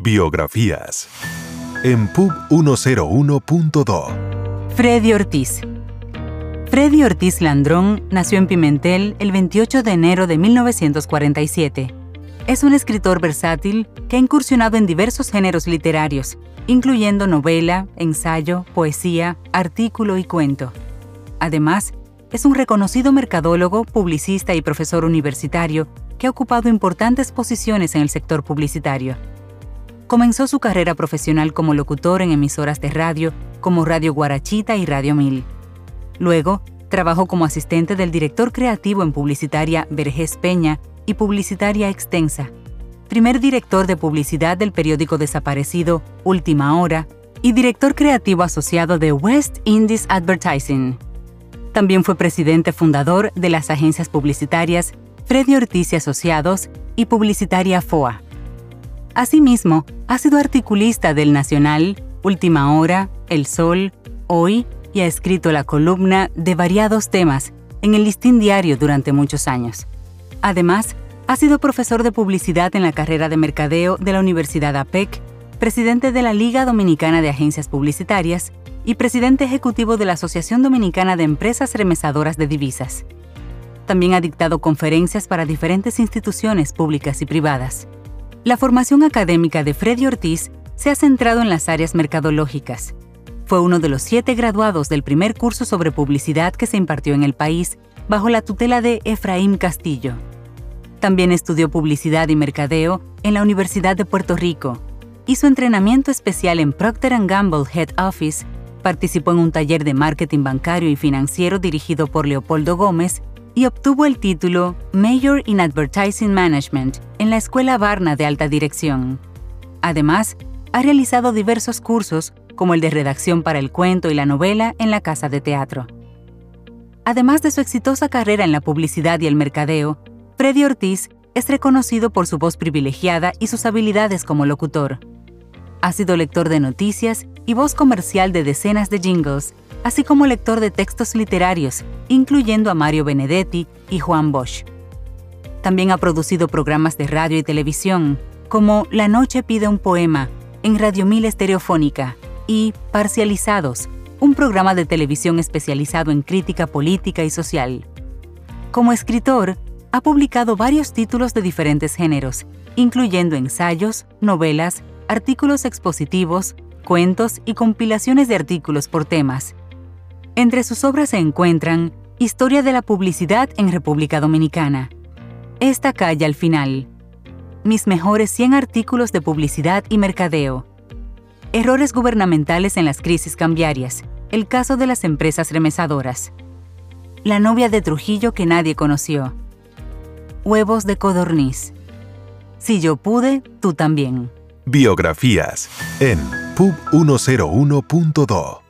Biografías. En Pub 101.do. Freddy Ortiz. Freddy Ortiz Landrón nació en Pimentel el 28 de enero de 1947. Es un escritor versátil que ha incursionado en diversos géneros literarios, incluyendo novela, ensayo, poesía, artículo y cuento. Además, es un reconocido mercadólogo, publicista y profesor universitario que ha ocupado importantes posiciones en el sector publicitario. Comenzó su carrera profesional como locutor en emisoras de radio como Radio Guarachita y Radio Mil. Luego, trabajó como asistente del director creativo en publicitaria Vergés Peña y publicitaria Extensa, primer director de publicidad del periódico desaparecido Última Hora y director creativo asociado de West Indies Advertising. También fue presidente fundador de las agencias publicitarias Freddy Ortiz y Asociados y Publicitaria FOA. Asimismo, ha sido articulista del Nacional, Última Hora, El Sol, Hoy y ha escrito la columna de variados temas en el Listín Diario durante muchos años. Además, ha sido profesor de publicidad en la carrera de mercadeo de la Universidad APEC, presidente de la Liga Dominicana de Agencias Publicitarias y presidente ejecutivo de la Asociación Dominicana de Empresas Remesadoras de Divisas. También ha dictado conferencias para diferentes instituciones públicas y privadas. La formación académica de Freddy Ortiz se ha centrado en las áreas mercadológicas. Fue uno de los siete graduados del primer curso sobre publicidad que se impartió en el país bajo la tutela de Efraín Castillo. También estudió publicidad y mercadeo en la Universidad de Puerto Rico. Hizo entrenamiento especial en Procter Gamble Head Office, participó en un taller de marketing bancario y financiero dirigido por Leopoldo Gómez y obtuvo el título Major in Advertising Management en la Escuela Barna de Alta Dirección. Además, ha realizado diversos cursos como el de redacción para el cuento y la novela en la Casa de Teatro. Además de su exitosa carrera en la publicidad y el mercadeo, Freddy Ortiz es reconocido por su voz privilegiada y sus habilidades como locutor. Ha sido lector de noticias y voz comercial de decenas de jingles así como lector de textos literarios, incluyendo a Mario Benedetti y Juan Bosch. También ha producido programas de radio y televisión, como La Noche pide un poema, en Radio Mil Estereofónica, y Parcializados, un programa de televisión especializado en crítica política y social. Como escritor, ha publicado varios títulos de diferentes géneros, incluyendo ensayos, novelas, artículos expositivos, cuentos y compilaciones de artículos por temas, entre sus obras se encuentran Historia de la Publicidad en República Dominicana. Esta calle al final. Mis mejores 100 artículos de publicidad y mercadeo. Errores gubernamentales en las crisis cambiarias. El caso de las empresas remesadoras. La novia de Trujillo que nadie conoció. Huevos de codorniz. Si yo pude, tú también. Biografías en pub101.do